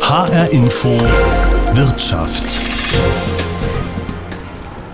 HR Info Wirtschaft.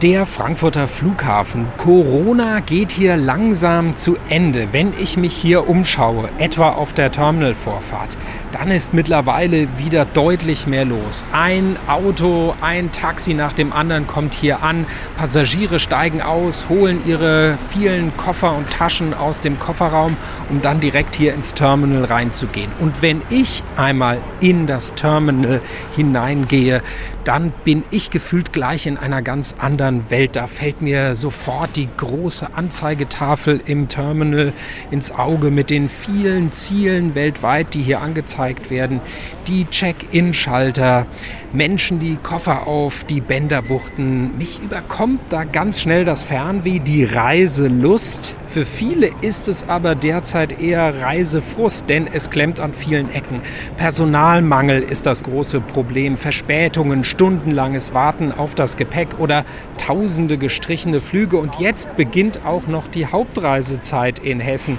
Der Frankfurter Flughafen. Corona geht hier langsam zu Ende. Wenn ich mich hier umschaue, etwa auf der Terminalvorfahrt, dann ist mittlerweile wieder deutlich mehr los. Ein Auto, ein Taxi nach dem anderen kommt hier an. Passagiere steigen aus, holen ihre vielen Koffer und Taschen aus dem Kofferraum, um dann direkt hier ins Terminal reinzugehen. Und wenn ich einmal in das Terminal hineingehe, dann bin ich gefühlt gleich in einer ganz anderen anderen Welt. Da fällt mir sofort die große Anzeigetafel im Terminal ins Auge mit den vielen Zielen weltweit, die hier angezeigt werden. Die Check-in-Schalter, Menschen, die Koffer auf die Bänder wuchten. Mich überkommt da ganz schnell das Fernweh, die Reiselust. Für viele ist es aber derzeit eher Reisefrust, denn es klemmt an vielen Ecken. Personalmangel ist das große Problem, Verspätungen, stundenlanges Warten auf das Gepäck oder tausende gestrichene Flüge. Und jetzt beginnt auch noch die Hauptreisezeit in Hessen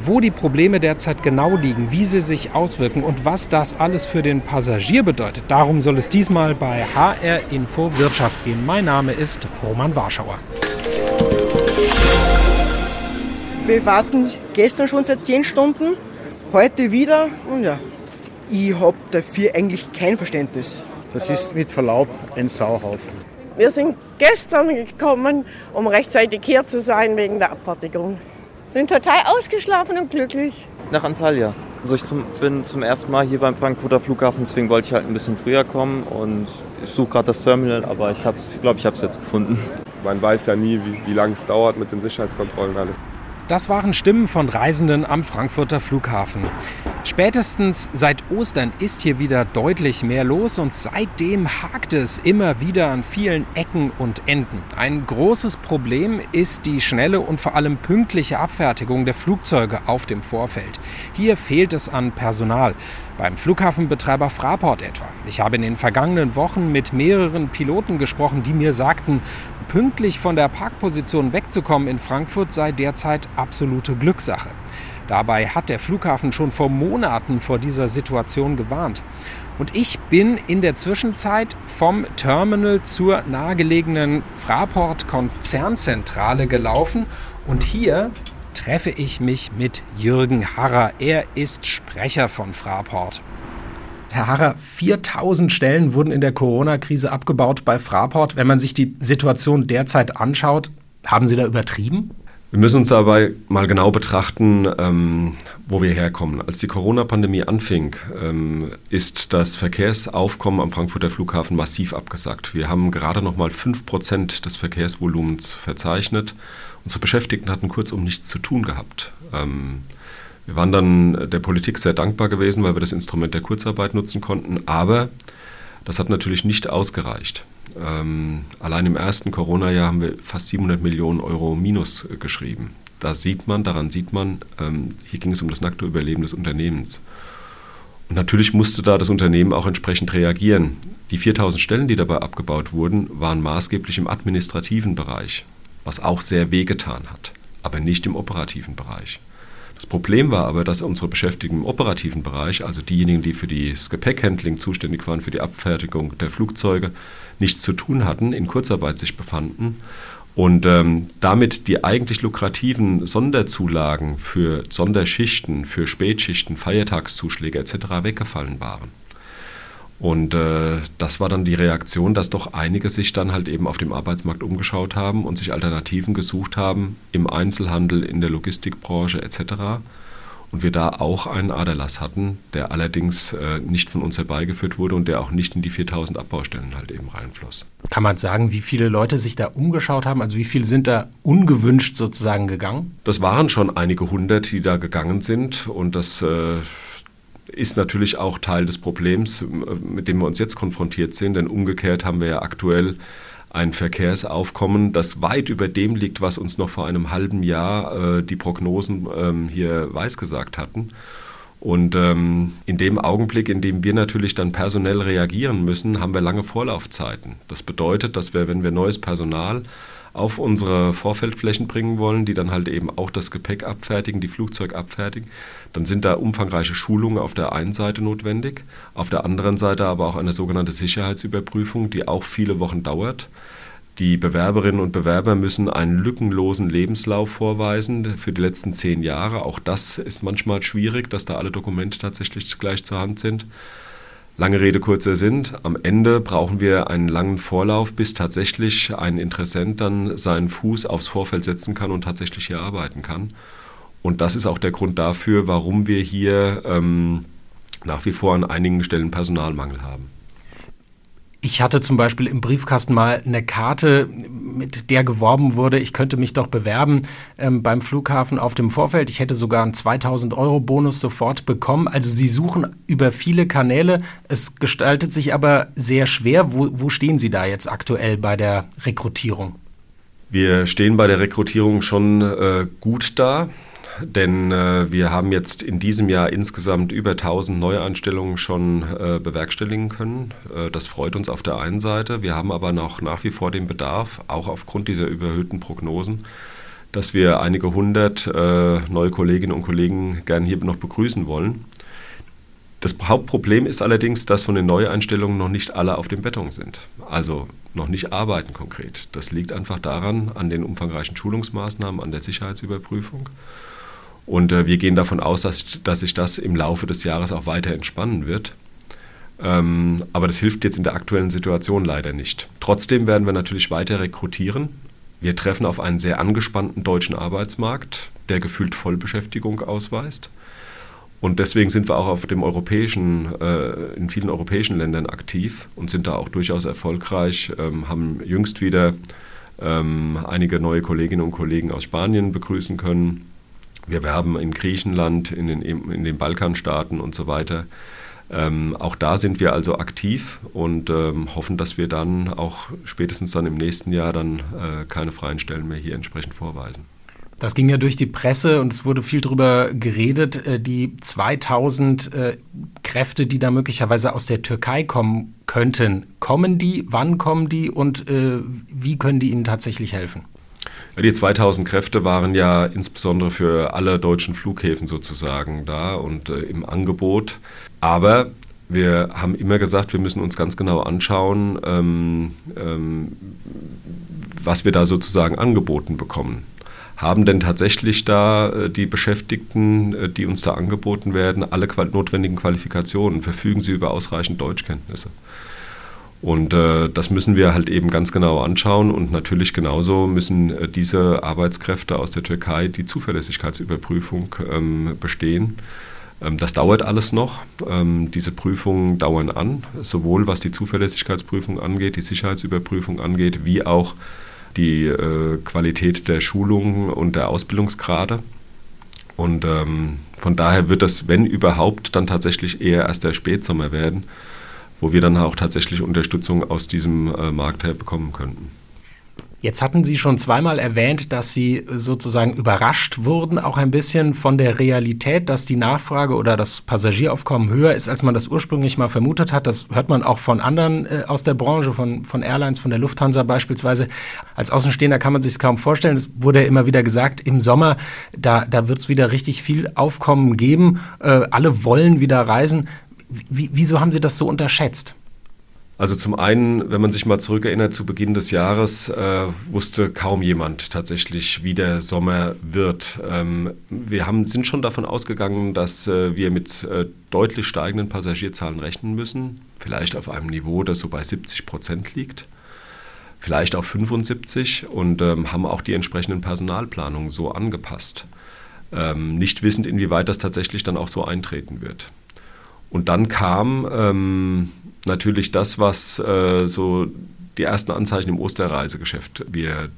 wo die Probleme derzeit genau liegen, wie sie sich auswirken und was das alles für den Passagier bedeutet. Darum soll es diesmal bei HR Info Wirtschaft gehen. Mein Name ist Roman Warschauer. Wir warten gestern schon seit 10 Stunden, heute wieder und ja, ich habe dafür eigentlich kein Verständnis. Das ist mit Verlaub ein Sauhaufen. Wir sind gestern gekommen, um rechtzeitig hier zu sein wegen der Abfertigung sind total ausgeschlafen und glücklich. Nach Antalya. Also ich zum, bin zum ersten Mal hier beim Frankfurter Flughafen, deswegen wollte ich halt ein bisschen früher kommen und ich suche gerade das Terminal, aber ich glaube, ich habe es jetzt gefunden. Man weiß ja nie, wie, wie lange es dauert mit den Sicherheitskontrollen alles. Das waren Stimmen von Reisenden am Frankfurter Flughafen. Spätestens seit Ostern ist hier wieder deutlich mehr los und seitdem hakt es immer wieder an vielen Ecken und Enden. Ein großes Problem ist die schnelle und vor allem pünktliche Abfertigung der Flugzeuge auf dem Vorfeld. Hier fehlt es an Personal. Beim Flughafenbetreiber Fraport etwa. Ich habe in den vergangenen Wochen mit mehreren Piloten gesprochen, die mir sagten, pünktlich von der Parkposition wegzukommen in Frankfurt sei derzeit absolute Glückssache. Dabei hat der Flughafen schon vor Monaten vor dieser Situation gewarnt. Und ich bin in der Zwischenzeit vom Terminal zur nahegelegenen Fraport Konzernzentrale gelaufen und hier treffe ich mich mit Jürgen Harrer. Er ist Sprecher von Fraport. Herr Harrer, 4000 Stellen wurden in der Corona-Krise abgebaut bei Fraport. Wenn man sich die Situation derzeit anschaut, haben Sie da übertrieben? Wir müssen uns dabei mal genau betrachten, ähm, wo wir herkommen. Als die Corona-Pandemie anfing, ähm, ist das Verkehrsaufkommen am Frankfurter Flughafen massiv abgesackt. Wir haben gerade noch mal 5% des Verkehrsvolumens verzeichnet. Unsere Beschäftigten hatten kurzum nichts zu tun gehabt. Ähm, wir waren dann der Politik sehr dankbar gewesen, weil wir das Instrument der Kurzarbeit nutzen konnten. Aber das hat natürlich nicht ausgereicht. Ähm, allein im ersten Corona-Jahr haben wir fast 700 Millionen Euro Minus äh, geschrieben. Da sieht man, daran sieht man, ähm, hier ging es um das nackte Überleben des Unternehmens. Und natürlich musste da das Unternehmen auch entsprechend reagieren. Die 4000 Stellen, die dabei abgebaut wurden, waren maßgeblich im administrativen Bereich, was auch sehr wehgetan hat, aber nicht im operativen Bereich. Das Problem war aber, dass unsere Beschäftigten im operativen Bereich, also diejenigen, die für das Gepäckhandling zuständig waren, für die Abfertigung der Flugzeuge, nichts zu tun hatten, in Kurzarbeit sich befanden und ähm, damit die eigentlich lukrativen Sonderzulagen für Sonderschichten, für Spätschichten, Feiertagszuschläge etc. weggefallen waren. Und äh, das war dann die Reaktion, dass doch einige sich dann halt eben auf dem Arbeitsmarkt umgeschaut haben und sich Alternativen gesucht haben im Einzelhandel, in der Logistikbranche etc. Und wir da auch einen Aderlass hatten, der allerdings äh, nicht von uns herbeigeführt wurde und der auch nicht in die 4000 Abbaustellen halt eben reinfloss. Kann man sagen, wie viele Leute sich da umgeschaut haben? Also wie viele sind da ungewünscht sozusagen gegangen? Das waren schon einige hundert, die da gegangen sind und das... Äh, ist natürlich auch Teil des Problems, mit dem wir uns jetzt konfrontiert sind, denn umgekehrt haben wir ja aktuell ein Verkehrsaufkommen, das weit über dem liegt, was uns noch vor einem halben Jahr äh, die Prognosen ähm, hier weisgesagt hatten. Und ähm, in dem Augenblick, in dem wir natürlich dann personell reagieren müssen, haben wir lange Vorlaufzeiten. Das bedeutet, dass wir, wenn wir neues Personal auf unsere Vorfeldflächen bringen wollen, die dann halt eben auch das Gepäck abfertigen, die Flugzeug abfertigen, dann sind da umfangreiche Schulungen auf der einen Seite notwendig, auf der anderen Seite aber auch eine sogenannte Sicherheitsüberprüfung, die auch viele Wochen dauert. Die Bewerberinnen und Bewerber müssen einen lückenlosen Lebenslauf vorweisen für die letzten zehn Jahre. Auch das ist manchmal schwierig, dass da alle Dokumente tatsächlich gleich zur Hand sind. Lange Rede, kurzer Sinn. Am Ende brauchen wir einen langen Vorlauf, bis tatsächlich ein Interessent dann seinen Fuß aufs Vorfeld setzen kann und tatsächlich hier arbeiten kann. Und das ist auch der Grund dafür, warum wir hier ähm, nach wie vor an einigen Stellen Personalmangel haben. Ich hatte zum Beispiel im Briefkasten mal eine Karte, mit der geworben wurde, ich könnte mich doch bewerben ähm, beim Flughafen auf dem Vorfeld. Ich hätte sogar einen 2000 Euro Bonus sofort bekommen. Also Sie suchen über viele Kanäle. Es gestaltet sich aber sehr schwer. Wo, wo stehen Sie da jetzt aktuell bei der Rekrutierung? Wir stehen bei der Rekrutierung schon äh, gut da denn äh, wir haben jetzt in diesem Jahr insgesamt über 1000 Neueinstellungen schon äh, bewerkstelligen können. Äh, das freut uns auf der einen Seite. Wir haben aber noch nach wie vor den Bedarf, auch aufgrund dieser überhöhten Prognosen, dass wir einige hundert äh, neue Kolleginnen und Kollegen gern hier noch begrüßen wollen. Das Hauptproblem ist allerdings, dass von den Neueinstellungen noch nicht alle auf dem Beton sind. Also noch nicht arbeiten konkret. Das liegt einfach daran, an den umfangreichen Schulungsmaßnahmen, an der Sicherheitsüberprüfung. Und äh, wir gehen davon aus, dass, dass sich das im Laufe des Jahres auch weiter entspannen wird. Ähm, aber das hilft jetzt in der aktuellen Situation leider nicht. Trotzdem werden wir natürlich weiter rekrutieren. Wir treffen auf einen sehr angespannten deutschen Arbeitsmarkt, der gefühlt Vollbeschäftigung ausweist. Und deswegen sind wir auch auf dem europäischen, äh, in vielen europäischen Ländern aktiv und sind da auch durchaus erfolgreich, ähm, haben jüngst wieder ähm, einige neue Kolleginnen und Kollegen aus Spanien begrüßen können wir werben in Griechenland, in den, in den Balkanstaaten und so weiter. Ähm, auch da sind wir also aktiv und ähm, hoffen, dass wir dann auch spätestens dann im nächsten Jahr dann äh, keine freien Stellen mehr hier entsprechend vorweisen. Das ging ja durch die Presse und es wurde viel darüber geredet, äh, die 2000 äh, Kräfte, die da möglicherweise aus der Türkei kommen könnten. Kommen die, wann kommen die und äh, wie können die Ihnen tatsächlich helfen? Die 2000 Kräfte waren ja insbesondere für alle deutschen Flughäfen sozusagen da und äh, im Angebot. Aber wir haben immer gesagt, wir müssen uns ganz genau anschauen, ähm, ähm, was wir da sozusagen angeboten bekommen. Haben denn tatsächlich da äh, die Beschäftigten, äh, die uns da angeboten werden, alle notwendigen Qualifikationen? Verfügen sie über ausreichend Deutschkenntnisse? Und äh, das müssen wir halt eben ganz genau anschauen. Und natürlich genauso müssen äh, diese Arbeitskräfte aus der Türkei die Zuverlässigkeitsüberprüfung ähm, bestehen. Ähm, das dauert alles noch. Ähm, diese Prüfungen dauern an, sowohl was die Zuverlässigkeitsprüfung angeht, die Sicherheitsüberprüfung angeht, wie auch die äh, Qualität der Schulungen und der Ausbildungsgrade. Und ähm, von daher wird das, wenn überhaupt, dann tatsächlich eher erst der Spätsommer werden wo wir dann auch tatsächlich Unterstützung aus diesem äh, Markt her bekommen könnten. Jetzt hatten Sie schon zweimal erwähnt, dass Sie sozusagen überrascht wurden, auch ein bisschen von der Realität, dass die Nachfrage oder das Passagieraufkommen höher ist, als man das ursprünglich mal vermutet hat. Das hört man auch von anderen äh, aus der Branche, von, von Airlines, von der Lufthansa beispielsweise. Als Außenstehender kann man sich es kaum vorstellen. Es wurde ja immer wieder gesagt, im Sommer, da, da wird es wieder richtig viel Aufkommen geben. Äh, alle wollen wieder reisen. Wie, wieso haben Sie das so unterschätzt? Also zum einen, wenn man sich mal zurückerinnert, zu Beginn des Jahres äh, wusste kaum jemand tatsächlich, wie der Sommer wird. Ähm, wir haben, sind schon davon ausgegangen, dass äh, wir mit äh, deutlich steigenden Passagierzahlen rechnen müssen. Vielleicht auf einem Niveau, das so bei 70 Prozent liegt. Vielleicht auf 75 und ähm, haben auch die entsprechenden Personalplanungen so angepasst. Ähm, nicht wissend, inwieweit das tatsächlich dann auch so eintreten wird. Und dann kam ähm, natürlich das, was äh, so die ersten Anzeichen im Osterreisegeschäft wir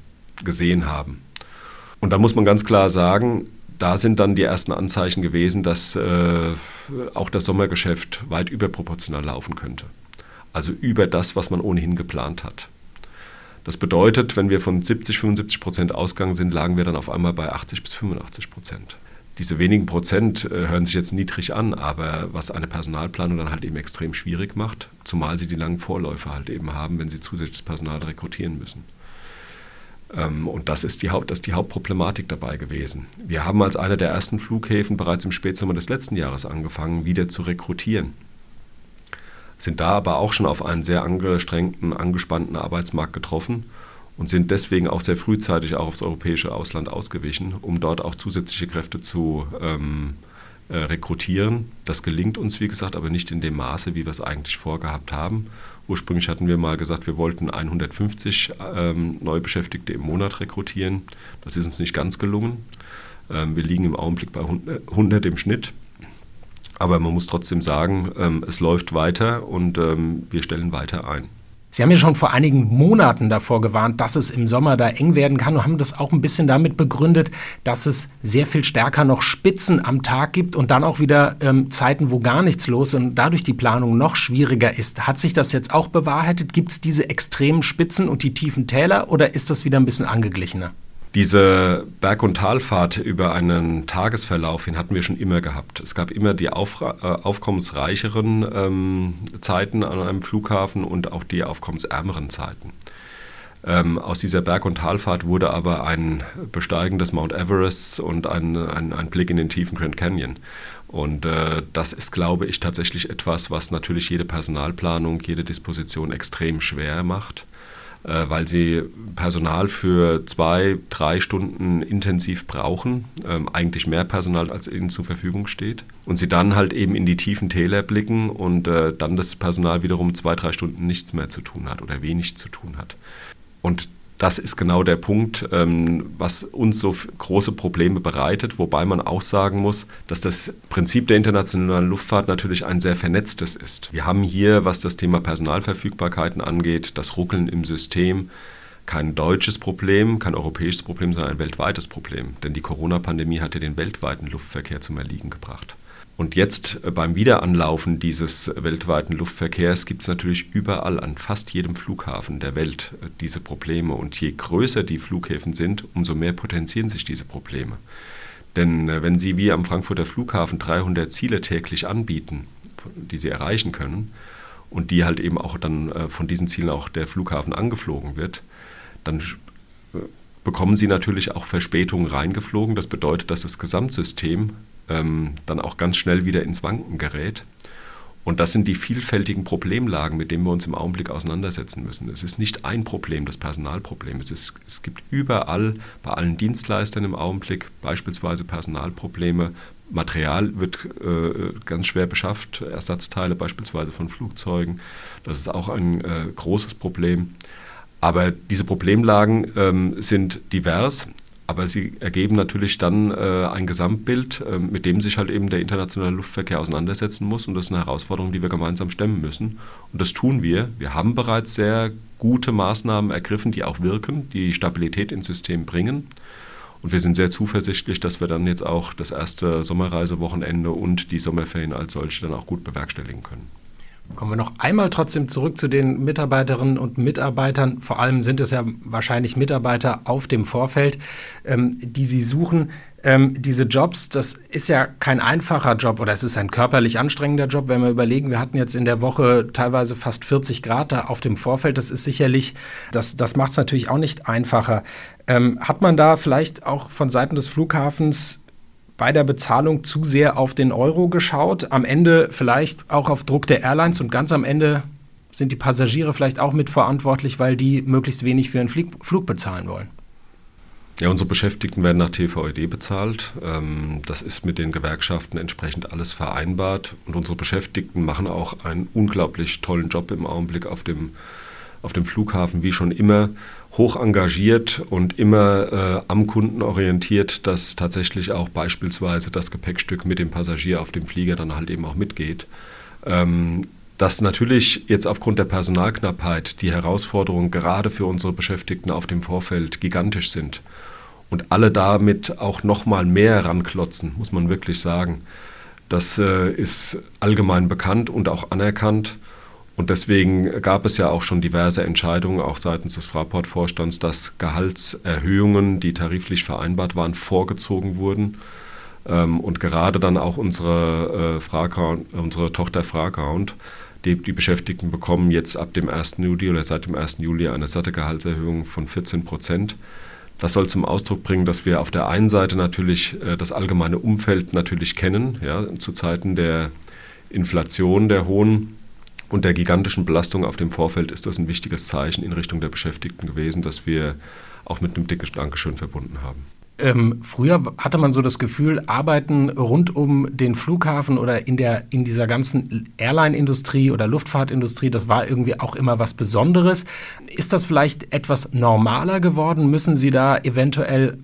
gesehen haben. Und da muss man ganz klar sagen, da sind dann die ersten Anzeichen gewesen, dass äh, auch das Sommergeschäft weit überproportional laufen könnte. Also über das, was man ohnehin geplant hat. Das bedeutet, wenn wir von 70, 75 Prozent ausgegangen sind, lagen wir dann auf einmal bei 80 bis 85 Prozent diese wenigen Prozent äh, hören sich jetzt niedrig an, aber was eine Personalplanung dann halt eben extrem schwierig macht, zumal sie die langen Vorläufe halt eben haben, wenn sie zusätzliches Personal rekrutieren müssen. Ähm, und das ist, die Haupt, das ist die Hauptproblematik dabei gewesen. Wir haben als einer der ersten Flughäfen bereits im Spätsommer des letzten Jahres angefangen, wieder zu rekrutieren. Sind da aber auch schon auf einen sehr angestrengten, angespannten Arbeitsmarkt getroffen und sind deswegen auch sehr frühzeitig auch aufs europäische Ausland ausgewichen, um dort auch zusätzliche Kräfte zu ähm, äh, rekrutieren. Das gelingt uns, wie gesagt, aber nicht in dem Maße, wie wir es eigentlich vorgehabt haben. Ursprünglich hatten wir mal gesagt, wir wollten 150 ähm, Neubeschäftigte im Monat rekrutieren. Das ist uns nicht ganz gelungen. Ähm, wir liegen im Augenblick bei 100 im Schnitt. Aber man muss trotzdem sagen, ähm, es läuft weiter und ähm, wir stellen weiter ein. Sie haben ja schon vor einigen Monaten davor gewarnt, dass es im Sommer da eng werden kann und haben das auch ein bisschen damit begründet, dass es sehr viel stärker noch Spitzen am Tag gibt und dann auch wieder ähm, Zeiten, wo gar nichts los ist und dadurch die Planung noch schwieriger ist. Hat sich das jetzt auch bewahrheitet? Gibt es diese extremen Spitzen und die tiefen Täler oder ist das wieder ein bisschen angeglichener? Diese Berg- und Talfahrt über einen Tagesverlauf hin hatten wir schon immer gehabt. Es gab immer die auf, äh, aufkommensreicheren ähm, Zeiten an einem Flughafen und auch die aufkommensärmeren Zeiten. Ähm, aus dieser Berg- und Talfahrt wurde aber ein Besteigen des Mount Everests und ein, ein, ein Blick in den tiefen Grand Canyon. Und äh, das ist, glaube ich, tatsächlich etwas, was natürlich jede Personalplanung, jede Disposition extrem schwer macht. Äh, weil sie Personal für zwei, drei Stunden intensiv brauchen, ähm, eigentlich mehr Personal, als ihnen zur Verfügung steht. Und sie dann halt eben in die tiefen Täler blicken und äh, dann das Personal wiederum zwei, drei Stunden nichts mehr zu tun hat oder wenig zu tun hat. Und das ist genau der Punkt, ähm, was uns so große Probleme bereitet, wobei man auch sagen muss, dass das Prinzip der internationalen Luftfahrt natürlich ein sehr vernetztes ist. Wir haben hier, was das Thema Personalverfügbarkeiten angeht, das Ruckeln im System, kein deutsches Problem, kein europäisches Problem, sondern ein weltweites Problem. Denn die Corona-Pandemie hat ja den weltweiten Luftverkehr zum Erliegen gebracht. Und jetzt äh, beim Wiederanlaufen dieses weltweiten Luftverkehrs gibt es natürlich überall an fast jedem Flughafen der Welt äh, diese Probleme. Und je größer die Flughäfen sind, umso mehr potenzieren sich diese Probleme. Denn äh, wenn Sie wie am Frankfurter Flughafen 300 Ziele täglich anbieten, die Sie erreichen können, und die halt eben auch dann von diesen Zielen auch der Flughafen angeflogen wird, dann bekommen Sie natürlich auch Verspätungen reingeflogen. Das bedeutet, dass das Gesamtsystem ähm, dann auch ganz schnell wieder ins Wanken gerät. Und das sind die vielfältigen Problemlagen, mit denen wir uns im Augenblick auseinandersetzen müssen. Es ist nicht ein Problem, das Personalproblem. Es, ist, es gibt überall bei allen Dienstleistern im Augenblick beispielsweise Personalprobleme. Material wird äh, ganz schwer beschafft, Ersatzteile beispielsweise von Flugzeugen. Das ist auch ein äh, großes Problem. Aber diese Problemlagen ähm, sind divers aber sie ergeben natürlich dann äh, ein Gesamtbild, äh, mit dem sich halt eben der internationale Luftverkehr auseinandersetzen muss. Und das ist eine Herausforderung, die wir gemeinsam stemmen müssen. Und das tun wir. Wir haben bereits sehr gute Maßnahmen ergriffen, die auch wirken, die Stabilität ins System bringen. Und wir sind sehr zuversichtlich, dass wir dann jetzt auch das erste Sommerreisewochenende und die Sommerferien als solche dann auch gut bewerkstelligen können. Kommen wir noch einmal trotzdem zurück zu den Mitarbeiterinnen und Mitarbeitern. Vor allem sind es ja wahrscheinlich Mitarbeiter auf dem Vorfeld, ähm, die Sie suchen. Ähm, diese Jobs, das ist ja kein einfacher Job oder es ist ein körperlich anstrengender Job. Wenn wir überlegen, wir hatten jetzt in der Woche teilweise fast 40 Grad da auf dem Vorfeld. Das ist sicherlich, das, das macht es natürlich auch nicht einfacher. Ähm, hat man da vielleicht auch von Seiten des Flughafens bei der Bezahlung zu sehr auf den Euro geschaut, am Ende vielleicht auch auf Druck der Airlines und ganz am Ende sind die Passagiere vielleicht auch mitverantwortlich, weil die möglichst wenig für einen Flug bezahlen wollen. Ja, unsere Beschäftigten werden nach TVED bezahlt. Ähm, das ist mit den Gewerkschaften entsprechend alles vereinbart. Und unsere Beschäftigten machen auch einen unglaublich tollen Job im Augenblick auf dem, auf dem Flughafen, wie schon immer hoch engagiert und immer äh, am Kunden orientiert, dass tatsächlich auch beispielsweise das Gepäckstück mit dem Passagier auf dem Flieger dann halt eben auch mitgeht. Ähm, dass natürlich jetzt aufgrund der Personalknappheit die Herausforderungen gerade für unsere Beschäftigten auf dem Vorfeld gigantisch sind und alle damit auch noch mal mehr ranklotzen, muss man wirklich sagen. Das äh, ist allgemein bekannt und auch anerkannt. Und deswegen gab es ja auch schon diverse Entscheidungen, auch seitens des Fraport-Vorstands, dass Gehaltserhöhungen, die tariflich vereinbart waren, vorgezogen wurden. Ähm, und gerade dann auch unsere, äh, unsere Tochter Fraghound, die, die Beschäftigten bekommen jetzt ab dem 1. Juli oder seit dem 1. Juli eine satte Gehaltserhöhung von 14 Prozent. Das soll zum Ausdruck bringen, dass wir auf der einen Seite natürlich äh, das allgemeine Umfeld natürlich kennen, ja, zu Zeiten der Inflation, der hohen und der gigantischen Belastung auf dem Vorfeld ist das ein wichtiges Zeichen in Richtung der Beschäftigten gewesen, dass wir auch mit einem dicken Dankeschön verbunden haben. Ähm, früher hatte man so das Gefühl, Arbeiten rund um den Flughafen oder in, der, in dieser ganzen Airline-Industrie oder Luftfahrtindustrie, das war irgendwie auch immer was Besonderes. Ist das vielleicht etwas normaler geworden? Müssen Sie da eventuell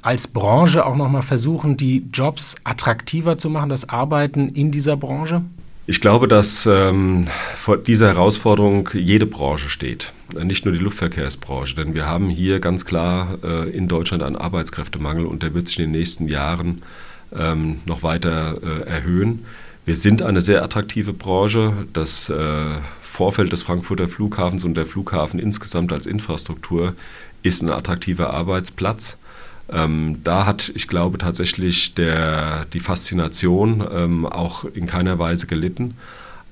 als Branche auch nochmal versuchen, die Jobs attraktiver zu machen, das Arbeiten in dieser Branche? Ich glaube, dass ähm, vor dieser Herausforderung jede Branche steht, nicht nur die Luftverkehrsbranche, denn wir haben hier ganz klar äh, in Deutschland einen Arbeitskräftemangel und der wird sich in den nächsten Jahren ähm, noch weiter äh, erhöhen. Wir sind eine sehr attraktive Branche. Das äh, Vorfeld des Frankfurter Flughafens und der Flughafen insgesamt als Infrastruktur ist ein attraktiver Arbeitsplatz. Ähm, da hat, ich glaube, tatsächlich der, die Faszination ähm, auch in keiner Weise gelitten.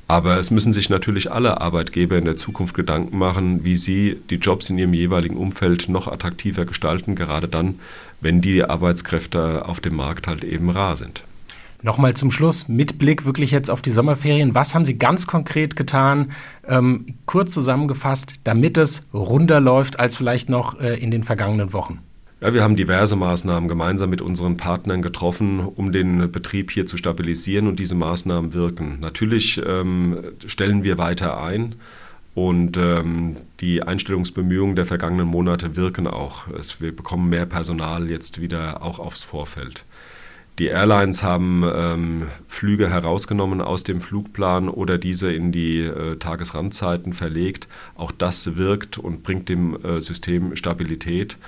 Aber es müssen sich natürlich alle Arbeitgeber in der Zukunft Gedanken machen, wie sie die Jobs in ihrem jeweiligen Umfeld noch attraktiver gestalten, gerade dann, wenn die Arbeitskräfte auf dem Markt halt eben rar sind. Nochmal zum Schluss, mit Blick wirklich jetzt auf die Sommerferien. Was haben Sie ganz konkret getan, ähm, kurz zusammengefasst, damit es runder läuft als vielleicht noch äh, in den vergangenen Wochen? Ja, wir haben diverse Maßnahmen gemeinsam mit unseren Partnern getroffen, um den Betrieb hier zu stabilisieren und diese Maßnahmen wirken. Natürlich ähm, stellen wir weiter ein und ähm, die Einstellungsbemühungen der vergangenen Monate wirken auch. Es, wir bekommen mehr Personal jetzt wieder auch aufs Vorfeld. Die Airlines haben ähm, Flüge herausgenommen aus dem Flugplan oder diese in die äh, Tagesrandzeiten verlegt. Auch das wirkt und bringt dem äh, System Stabilität.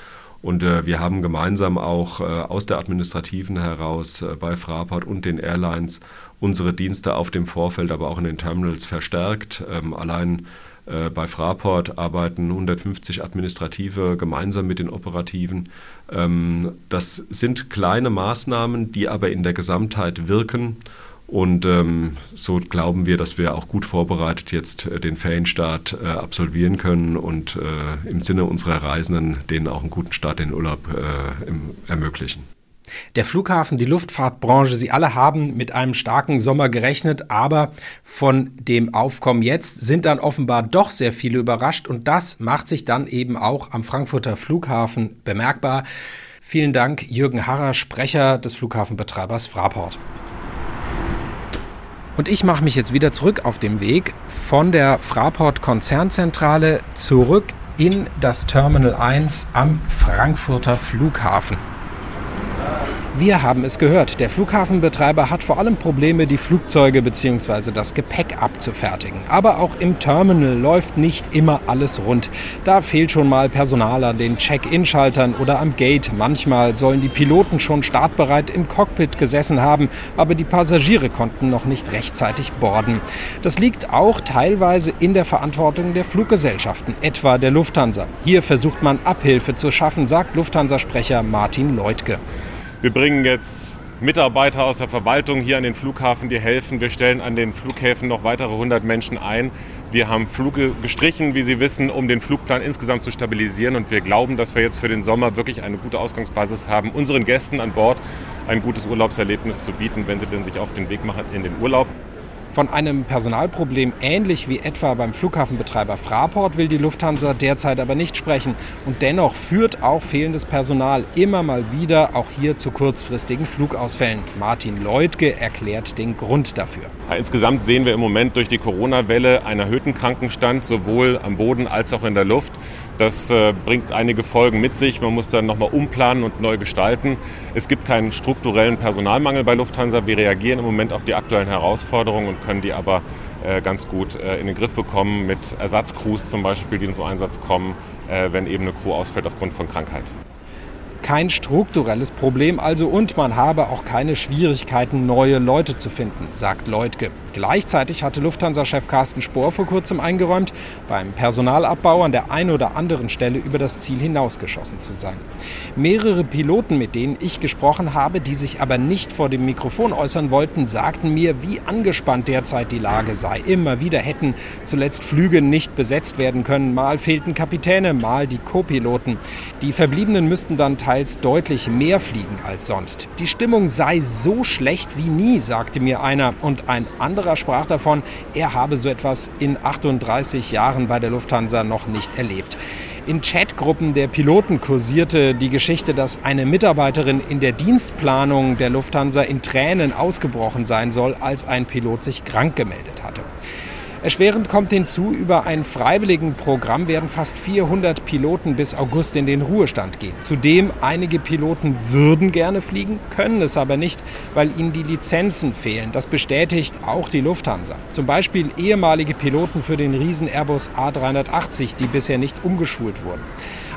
Und äh, wir haben gemeinsam auch äh, aus der Administrativen heraus äh, bei Fraport und den Airlines unsere Dienste auf dem Vorfeld, aber auch in den Terminals verstärkt. Ähm, allein äh, bei Fraport arbeiten 150 Administrative gemeinsam mit den Operativen. Ähm, das sind kleine Maßnahmen, die aber in der Gesamtheit wirken und ähm, so glauben wir, dass wir auch gut vorbereitet jetzt äh, den Ferienstart äh, absolvieren können und äh, im Sinne unserer Reisenden denen auch einen guten Start in den Urlaub äh, im, ermöglichen. Der Flughafen, die Luftfahrtbranche, sie alle haben mit einem starken Sommer gerechnet, aber von dem Aufkommen jetzt sind dann offenbar doch sehr viele überrascht und das macht sich dann eben auch am Frankfurter Flughafen bemerkbar. Vielen Dank, Jürgen Harrer, Sprecher des Flughafenbetreibers Fraport. Und ich mache mich jetzt wieder zurück auf dem Weg von der Fraport Konzernzentrale zurück in das Terminal 1 am Frankfurter Flughafen. Wir haben es gehört, der Flughafenbetreiber hat vor allem Probleme, die Flugzeuge bzw. das Gepäck abzufertigen. Aber auch im Terminal läuft nicht immer alles rund. Da fehlt schon mal Personal an den Check-in-Schaltern oder am Gate. Manchmal sollen die Piloten schon startbereit im Cockpit gesessen haben, aber die Passagiere konnten noch nicht rechtzeitig borden. Das liegt auch teilweise in der Verantwortung der Fluggesellschaften, etwa der Lufthansa. Hier versucht man Abhilfe zu schaffen, sagt Lufthansa-Sprecher Martin Leutke. Wir bringen jetzt Mitarbeiter aus der Verwaltung hier an den Flughafen, die helfen. Wir stellen an den Flughäfen noch weitere 100 Menschen ein. Wir haben Flüge gestrichen, wie Sie wissen, um den Flugplan insgesamt zu stabilisieren. Und wir glauben, dass wir jetzt für den Sommer wirklich eine gute Ausgangsbasis haben, unseren Gästen an Bord ein gutes Urlaubserlebnis zu bieten, wenn sie denn sich auf den Weg machen in den Urlaub. Von einem Personalproblem ähnlich wie etwa beim Flughafenbetreiber Fraport will die Lufthansa derzeit aber nicht sprechen. Und dennoch führt auch fehlendes Personal immer mal wieder auch hier zu kurzfristigen Flugausfällen. Martin Leutke erklärt den Grund dafür. Insgesamt sehen wir im Moment durch die Corona-Welle einen erhöhten Krankenstand sowohl am Boden als auch in der Luft. Das äh, bringt einige Folgen mit sich. Man muss dann nochmal umplanen und neu gestalten. Es gibt keinen strukturellen Personalmangel bei Lufthansa. Wir reagieren im Moment auf die aktuellen Herausforderungen und können die aber äh, ganz gut äh, in den Griff bekommen mit Ersatzcrews zum Beispiel, die zum Einsatz kommen, wenn eben eine Crew ausfällt aufgrund von Krankheit kein strukturelles Problem also und man habe auch keine Schwierigkeiten, neue Leute zu finden, sagt Leutke. Gleichzeitig hatte Lufthansa-Chef Carsten Spohr vor kurzem eingeräumt, beim Personalabbau an der einen oder anderen Stelle über das Ziel hinausgeschossen zu sein. Mehrere Piloten, mit denen ich gesprochen habe, die sich aber nicht vor dem Mikrofon äußern wollten, sagten mir, wie angespannt derzeit die Lage sei. Immer wieder hätten zuletzt Flüge nicht besetzt werden können. Mal fehlten Kapitäne, mal die Co-Piloten. Die Verbliebenen müssten dann teils deutlich mehr fliegen als sonst. Die Stimmung sei so schlecht wie nie, sagte mir einer. Und ein anderer sprach davon, er habe so etwas in 38 Jahren bei der Lufthansa noch nicht erlebt. In Chatgruppen der Piloten kursierte die Geschichte, dass eine Mitarbeiterin in der Dienstplanung der Lufthansa in Tränen ausgebrochen sein soll, als ein Pilot sich krank gemeldet hatte. Erschwerend kommt hinzu, über ein Freiwilligenprogramm werden fast 400 Piloten bis August in den Ruhestand gehen. Zudem, einige Piloten würden gerne fliegen, können es aber nicht, weil ihnen die Lizenzen fehlen. Das bestätigt auch die Lufthansa. Zum Beispiel ehemalige Piloten für den Riesen Airbus A380, die bisher nicht umgeschult wurden.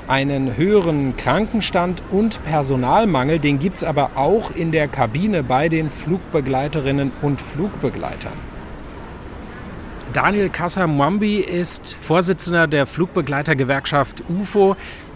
Einen höheren Krankenstand und Personalmangel, den gibt es aber auch in der Kabine bei den Flugbegleiterinnen und Flugbegleitern. Daniel Kassamwambi ist Vorsitzender der Flugbegleitergewerkschaft UFO.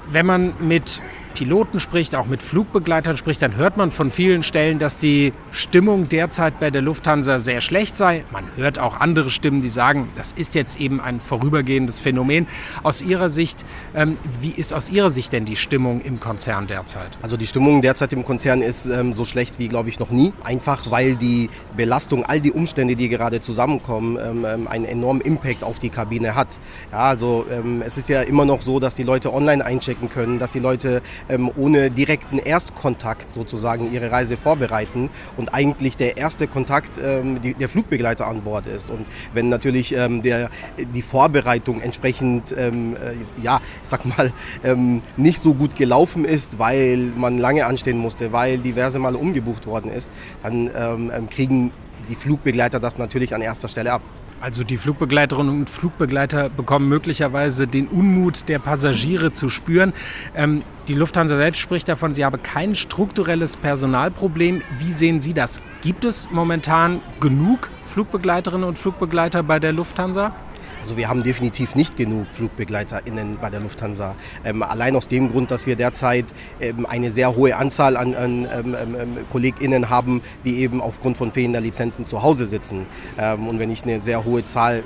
Wenn man mit Piloten spricht, auch mit Flugbegleitern spricht, dann hört man von vielen Stellen, dass die Stimmung derzeit bei der Lufthansa sehr schlecht sei. Man hört auch andere Stimmen, die sagen, das ist jetzt eben ein vorübergehendes Phänomen. Aus Ihrer Sicht, ähm, wie ist aus Ihrer Sicht denn die Stimmung im Konzern derzeit? Also die Stimmung derzeit im Konzern ist ähm, so schlecht wie, glaube ich, noch nie. Einfach weil die Belastung, all die Umstände, die gerade zusammenkommen, ähm, ähm einen enormen Impact auf die Kabine hat. Ja, also ähm, es ist ja immer noch so, dass die Leute online einchecken können, dass die Leute ähm, ohne direkten Erstkontakt sozusagen ihre Reise vorbereiten und eigentlich der erste Kontakt ähm, die, der Flugbegleiter an Bord ist. Und wenn natürlich ähm, der, die Vorbereitung entsprechend, ähm, äh, ja, ich sag mal, ähm, nicht so gut gelaufen ist, weil man lange anstehen musste, weil diverse Male umgebucht worden ist, dann ähm, kriegen die Flugbegleiter das natürlich an erster Stelle ab. Also die Flugbegleiterinnen und Flugbegleiter bekommen möglicherweise den Unmut der Passagiere zu spüren. Ähm, die Lufthansa selbst spricht davon, sie habe kein strukturelles Personalproblem. Wie sehen Sie das? Gibt es momentan genug Flugbegleiterinnen und Flugbegleiter bei der Lufthansa? Also wir haben definitiv nicht genug FlugbegleiterInnen bei der Lufthansa. Ähm, allein aus dem Grund, dass wir derzeit ähm, eine sehr hohe Anzahl an, an ähm, ähm, ähm KollegInnen haben, die eben aufgrund von fehlender Lizenzen zu Hause sitzen. Ähm, und wenn ich eine sehr hohe Zahl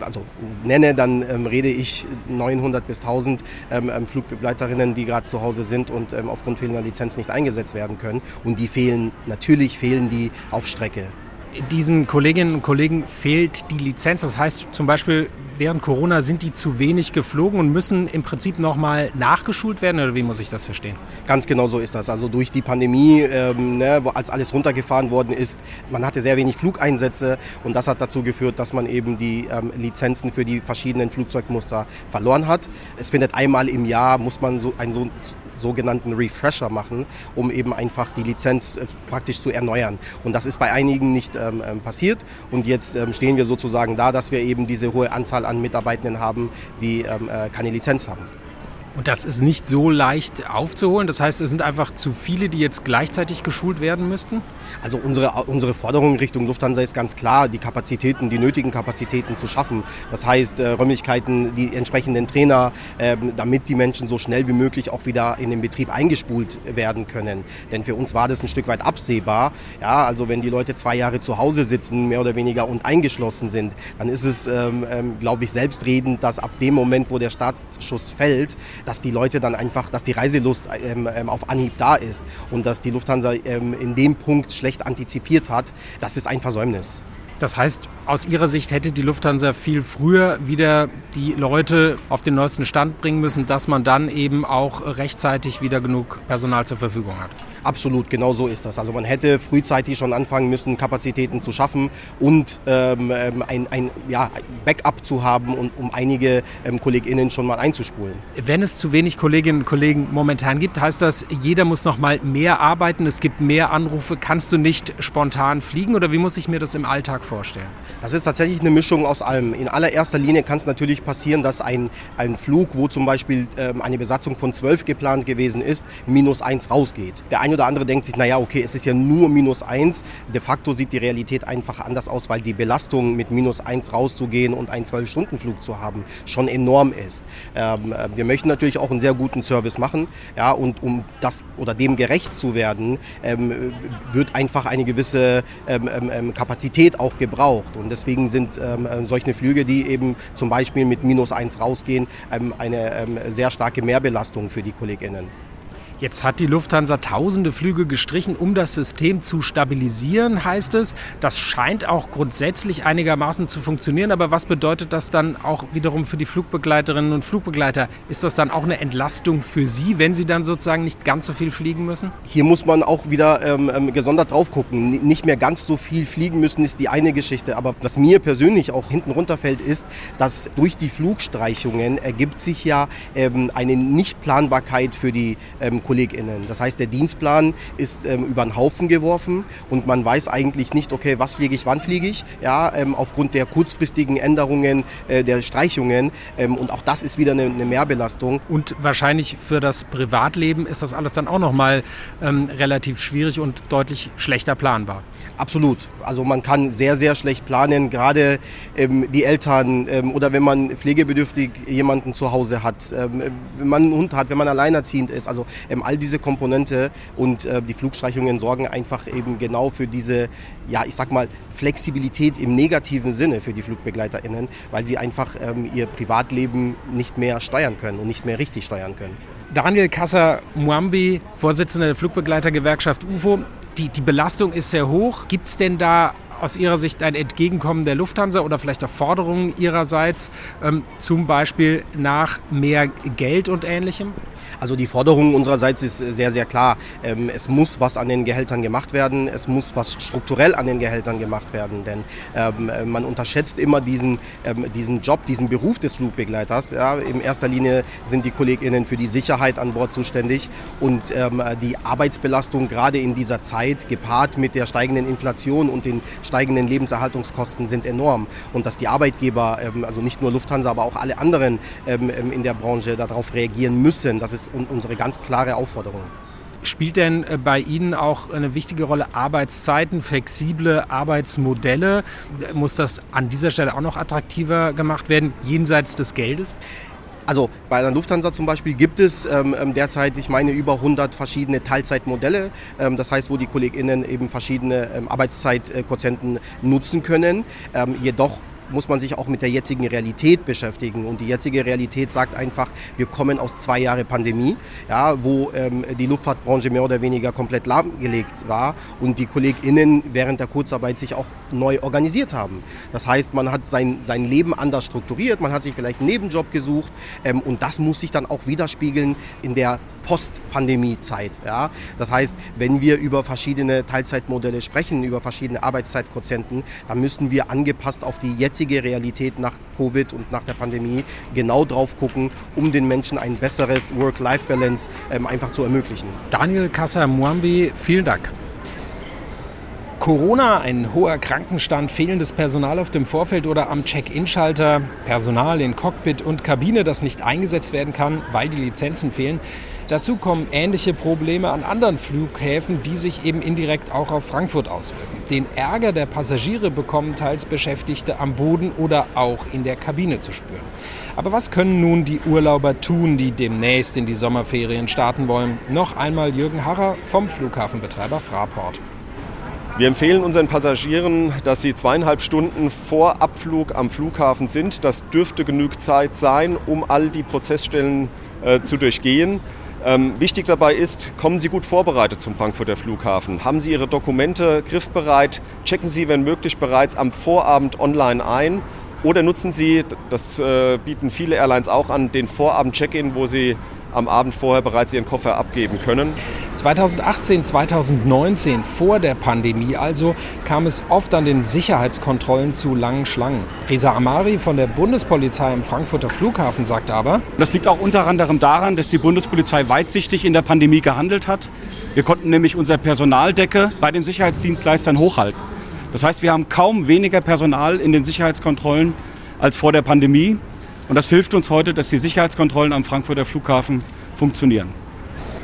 also nenne, dann rede ich 900 bis 1000 Flugbegleiterinnen, die gerade zu Hause sind und aufgrund fehlender Lizenz nicht eingesetzt werden können. Und die fehlen, natürlich fehlen die auf Strecke diesen Kolleginnen und Kollegen fehlt die Lizenz. Das heißt zum Beispiel, während Corona sind die zu wenig geflogen und müssen im Prinzip nochmal nachgeschult werden oder wie muss ich das verstehen? Ganz genau so ist das. Also durch die Pandemie, ähm, ne, als alles runtergefahren worden ist, man hatte sehr wenig Flugeinsätze und das hat dazu geführt, dass man eben die ähm, Lizenzen für die verschiedenen Flugzeugmuster verloren hat. Es findet einmal im Jahr, muss man so ein so sogenannten Refresher machen, um eben einfach die Lizenz äh, praktisch zu erneuern. Und das ist bei einigen nicht ähm, ähm, passiert. Und jetzt ähm, stehen wir sozusagen da, dass wir eben diese hohe Anzahl an Mitarbeitenden haben, die ähm, äh, keine Lizenz haben. Und das ist nicht so leicht aufzuholen. Das heißt, es sind einfach zu viele, die jetzt gleichzeitig geschult werden müssten? Also unsere, unsere Forderung Richtung Lufthansa ist ganz klar, die Kapazitäten, die nötigen Kapazitäten zu schaffen. Das heißt, äh, Räumlichkeiten, die entsprechenden Trainer, äh, damit die Menschen so schnell wie möglich auch wieder in den Betrieb eingespult werden können. Denn für uns war das ein Stück weit absehbar. Ja, also wenn die Leute zwei Jahre zu Hause sitzen, mehr oder weniger und eingeschlossen sind, dann ist es, ähm, ähm, glaube ich, selbstredend, dass ab dem Moment, wo der Startschuss fällt, dass die Leute dann einfach, dass die Reiselust ähm, ähm, auf Anhieb da ist und dass die Lufthansa ähm, in dem Punkt schlecht antizipiert hat, das ist ein Versäumnis. Das heißt, aus Ihrer Sicht hätte die Lufthansa viel früher wieder die Leute auf den neuesten Stand bringen müssen, dass man dann eben auch rechtzeitig wieder genug Personal zur Verfügung hat. Absolut, genau so ist das. Also man hätte frühzeitig schon anfangen müssen, Kapazitäten zu schaffen und ähm, ähm ein, ein ja, Backup zu haben, und, um einige ähm, KollegInnen schon mal einzuspulen. Wenn es zu wenig Kolleginnen und Kollegen momentan gibt, heißt das, jeder muss noch mal mehr arbeiten, es gibt mehr Anrufe. Kannst du nicht spontan fliegen oder wie muss ich mir das im Alltag vorstellen? Das ist tatsächlich eine Mischung aus allem. In allererster Linie kann es natürlich passieren, dass ein, ein Flug, wo zum Beispiel ähm, eine Besatzung von zwölf geplant gewesen ist, minus eins rausgeht. Der eine oder andere denkt sich, naja, okay, es ist ja nur minus eins. De facto sieht die Realität einfach anders aus, weil die Belastung mit minus eins rauszugehen und einen zwölf-Stunden-Flug zu haben schon enorm ist. Ähm, äh, wir möchten natürlich auch einen sehr guten Service machen. Ja, und um das oder dem gerecht zu werden, ähm, wird einfach eine gewisse ähm, ähm, ähm Kapazität auch gebraucht. Und und deswegen sind ähm, äh, solche Flüge, die eben zum Beispiel mit minus eins rausgehen, ähm, eine ähm, sehr starke Mehrbelastung für die KollegInnen. Jetzt hat die Lufthansa tausende Flüge gestrichen, um das System zu stabilisieren, heißt es. Das scheint auch grundsätzlich einigermaßen zu funktionieren. Aber was bedeutet das dann auch wiederum für die Flugbegleiterinnen und Flugbegleiter? Ist das dann auch eine Entlastung für Sie, wenn Sie dann sozusagen nicht ganz so viel fliegen müssen? Hier muss man auch wieder ähm, ähm gesondert drauf gucken. Nicht mehr ganz so viel fliegen müssen ist die eine Geschichte. Aber was mir persönlich auch hinten runterfällt, ist, dass durch die Flugstreichungen ergibt sich ja ähm, eine Nichtplanbarkeit für die ähm, KollegInnen. Das heißt, der Dienstplan ist ähm, über den Haufen geworfen und man weiß eigentlich nicht, okay, was fliege ich, wann fliege ich, ja, ähm, aufgrund der kurzfristigen Änderungen äh, der Streichungen. Ähm, und auch das ist wieder eine, eine, Mehrbelastung. Und wahrscheinlich für das Privatleben ist das alles dann auch nochmal ähm, relativ schwierig und deutlich schlechter planbar. Absolut. Also man kann sehr, sehr schlecht planen, gerade ähm, die Eltern ähm, oder wenn man pflegebedürftig jemanden zu Hause hat, ähm, wenn man einen Hund hat, wenn man alleinerziehend ist. Also ähm, all diese Komponente und äh, die Flugstreichungen sorgen einfach eben genau für diese, ja, ich sag mal, Flexibilität im negativen Sinne für die FlugbegleiterInnen, weil sie einfach ähm, ihr Privatleben nicht mehr steuern können und nicht mehr richtig steuern können. Daniel Kasser Muambi, Vorsitzender der Flugbegleitergewerkschaft UFO die, die Belastung ist sehr hoch. Gibt es denn da aus Ihrer Sicht ein Entgegenkommen der Lufthansa oder vielleicht auch Forderungen Ihrerseits, ähm, zum Beispiel nach mehr Geld und Ähnlichem? Also die Forderung unsererseits ist sehr, sehr klar. Ähm, es muss was an den Gehältern gemacht werden. Es muss was strukturell an den Gehältern gemacht werden. Denn ähm, äh, man unterschätzt immer diesen, ähm, diesen Job, diesen Beruf des Flugbegleiters. Ja, in erster Linie sind die KollegInnen für die Sicherheit an Bord zuständig. Und die Arbeitsbelastung gerade in dieser Zeit, gepaart mit der steigenden Inflation und den steigenden Lebenserhaltungskosten, sind enorm. Und dass die Arbeitgeber, also nicht nur Lufthansa, aber auch alle anderen in der Branche darauf reagieren müssen, das ist ist unsere ganz klare Aufforderung. Spielt denn äh, bei Ihnen auch eine wichtige Rolle Arbeitszeiten, flexible Arbeitsmodelle? Muss das an dieser Stelle auch noch attraktiver gemacht werden, jenseits des Geldes? Also bei der Lufthansa zum Beispiel gibt es ähm, ähm derzeit, ich meine, über 100 verschiedene Teilzeitmodelle. Ähm, das heißt, wo die KollegInnen eben verschiedene ähm, Arbeitszeitquotienten nutzen können. Ähm, jedoch muss man sich auch mit der jetzigen Realität beschäftigen. Und die jetzige Realität sagt einfach, wir kommen aus zwei Jahren Pandemie, ja, wo ähm, die Luftfahrtbranche mehr oder weniger komplett lahmgelegt war und die KollegInnen während der Kurzarbeit sich auch neu organisiert haben. Das heißt, man hat sein, sein Leben anders strukturiert, man hat sich vielleicht einen Nebenjob gesucht ähm, und das muss sich dann auch widerspiegeln in der Post-Pandemie-Zeit. Ja? Das heißt, wenn wir über verschiedene Teilzeitmodelle sprechen, über verschiedene Arbeitszeitquotienten, dann müssen wir angepasst auf die jetzige Realität nach Covid und nach der Pandemie genau drauf gucken, um den Menschen ein besseres Work-Life-Balance ähm, einfach zu ermöglichen. Daniel Kasser-Muambi, vielen Dank. Corona, ein hoher Krankenstand, fehlendes Personal auf dem Vorfeld oder am Check-in-Schalter, Personal in Cockpit und Kabine, das nicht eingesetzt werden kann, weil die Lizenzen fehlen. Dazu kommen ähnliche Probleme an anderen Flughäfen, die sich eben indirekt auch auf Frankfurt auswirken. Den Ärger der Passagiere bekommen teils Beschäftigte am Boden oder auch in der Kabine zu spüren. Aber was können nun die Urlauber tun, die demnächst in die Sommerferien starten wollen? Noch einmal Jürgen Harrer vom Flughafenbetreiber Fraport. Wir empfehlen unseren Passagieren, dass sie zweieinhalb Stunden vor Abflug am Flughafen sind. Das dürfte genug Zeit sein, um all die Prozessstellen äh, zu durchgehen. Ähm, wichtig dabei ist, kommen Sie gut vorbereitet zum Frankfurter Flughafen. Haben Sie Ihre Dokumente griffbereit? Checken Sie, wenn möglich, bereits am Vorabend online ein. Oder nutzen Sie, das äh, bieten viele Airlines auch an, den Vorabend-Check-In, wo Sie am Abend vorher bereits ihren Koffer abgeben können. 2018, 2019, vor der Pandemie also, kam es oft an den Sicherheitskontrollen zu langen Schlangen. Reza Amari von der Bundespolizei im Frankfurter Flughafen sagt aber, das liegt auch unter anderem daran, dass die Bundespolizei weitsichtig in der Pandemie gehandelt hat. Wir konnten nämlich unsere Personaldecke bei den Sicherheitsdienstleistern hochhalten. Das heißt, wir haben kaum weniger Personal in den Sicherheitskontrollen als vor der Pandemie. Und das hilft uns heute, dass die Sicherheitskontrollen am Frankfurter Flughafen funktionieren.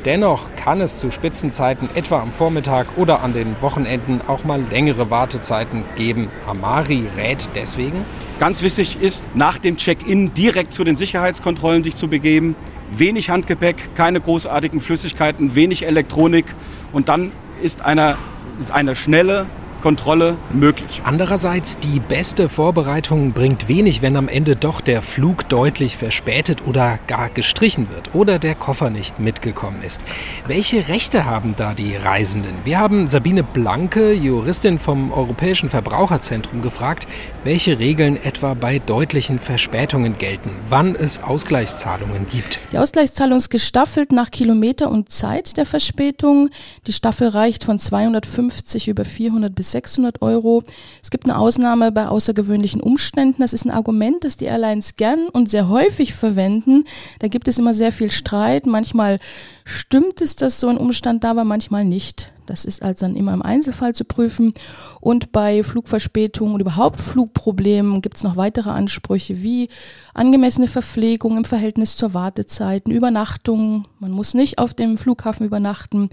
Dennoch kann es zu Spitzenzeiten etwa am Vormittag oder an den Wochenenden auch mal längere Wartezeiten geben. Amari rät deswegen. Ganz wichtig ist, nach dem Check-in direkt zu den Sicherheitskontrollen sich zu begeben. Wenig Handgepäck, keine großartigen Flüssigkeiten, wenig Elektronik und dann ist eine, ist eine schnelle, Kontrolle möglich. Andererseits, die beste Vorbereitung bringt wenig, wenn am Ende doch der Flug deutlich verspätet oder gar gestrichen wird oder der Koffer nicht mitgekommen ist. Welche Rechte haben da die Reisenden? Wir haben Sabine Blanke, Juristin vom Europäischen Verbraucherzentrum, gefragt, welche Regeln etwa bei deutlichen Verspätungen gelten, wann es Ausgleichszahlungen gibt. Die Ausgleichszahlung ist gestaffelt nach Kilometer und Zeit der Verspätung. Die Staffel reicht von 250 über 400 bis 600 Euro. Es gibt eine Ausnahme bei außergewöhnlichen Umständen. Das ist ein Argument, das die Airlines gern und sehr häufig verwenden. Da gibt es immer sehr viel Streit. Manchmal stimmt es, dass so ein Umstand da war, manchmal nicht. Das ist also dann immer im Einzelfall zu prüfen. Und bei Flugverspätungen und überhaupt Flugproblemen gibt es noch weitere Ansprüche wie angemessene Verpflegung im Verhältnis zur Wartezeit, Übernachtungen. Man muss nicht auf dem Flughafen übernachten.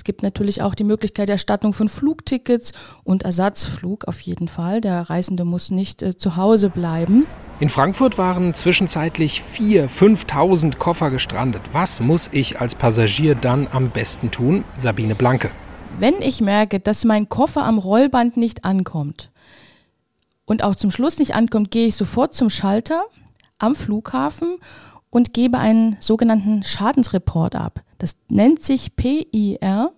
Es gibt natürlich auch die Möglichkeit der Erstattung von Flugtickets und Ersatzflug auf jeden Fall. Der Reisende muss nicht äh, zu Hause bleiben. In Frankfurt waren zwischenzeitlich 4.000, 5.000 Koffer gestrandet. Was muss ich als Passagier dann am besten tun? Sabine Blanke. Wenn ich merke, dass mein Koffer am Rollband nicht ankommt und auch zum Schluss nicht ankommt, gehe ich sofort zum Schalter am Flughafen und gebe einen sogenannten Schadensreport ab. Das nennt sich PIR.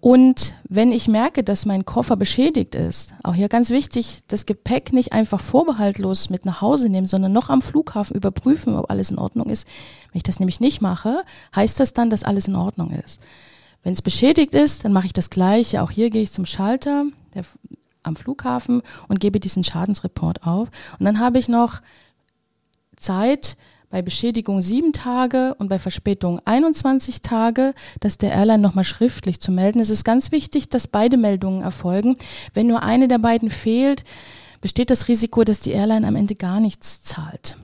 Und wenn ich merke, dass mein Koffer beschädigt ist, auch hier ganz wichtig, das Gepäck nicht einfach vorbehaltlos mit nach Hause nehmen, sondern noch am Flughafen überprüfen, ob alles in Ordnung ist. Wenn ich das nämlich nicht mache, heißt das dann, dass alles in Ordnung ist. Wenn es beschädigt ist, dann mache ich das Gleiche. Auch hier gehe ich zum Schalter der, am Flughafen und gebe diesen Schadensreport auf. Und dann habe ich noch Zeit, bei Beschädigung sieben Tage und bei Verspätung 21 Tage, das der Airline nochmal schriftlich zu melden. Es ist ganz wichtig, dass beide Meldungen erfolgen. Wenn nur eine der beiden fehlt, besteht das Risiko, dass die Airline am Ende gar nichts zahlt.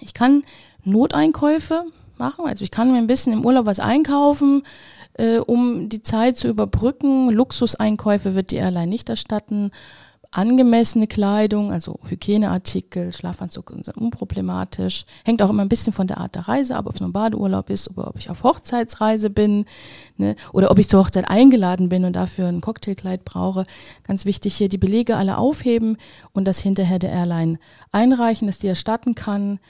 Ich kann Noteinkäufe machen, also ich kann mir ein bisschen im Urlaub was einkaufen, äh, um die Zeit zu überbrücken. Luxuseinkäufe wird die Airline nicht erstatten angemessene Kleidung, also Hygieneartikel, Schlafanzug sind unproblematisch. Hängt auch immer ein bisschen von der Art der Reise ab, ob es nur ein Badeurlaub ist oder ob ich auf Hochzeitsreise bin ne? oder ob ich zur Hochzeit eingeladen bin und dafür ein Cocktailkleid brauche. Ganz wichtig hier die Belege alle aufheben und das hinterher der Airline einreichen, dass die erstatten kann.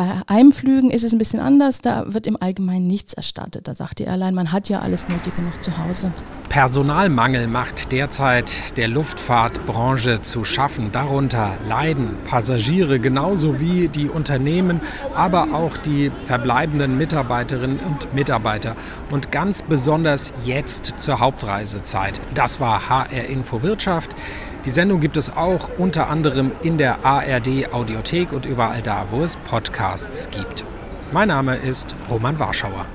Bei Heimflügen ist es ein bisschen anders, da wird im Allgemeinen nichts erstattet. Da sagt die Airline, man hat ja alles Nötige noch zu Hause. Personalmangel macht derzeit der Luftfahrtbranche zu schaffen. Darunter leiden Passagiere genauso wie die Unternehmen, aber auch die verbleibenden Mitarbeiterinnen und Mitarbeiter. Und ganz besonders jetzt zur Hauptreisezeit. Das war HR Info Wirtschaft. Die Sendung gibt es auch unter anderem in der ARD Audiothek und überall da, wo es Podcasts gibt. Mein Name ist Roman Warschauer.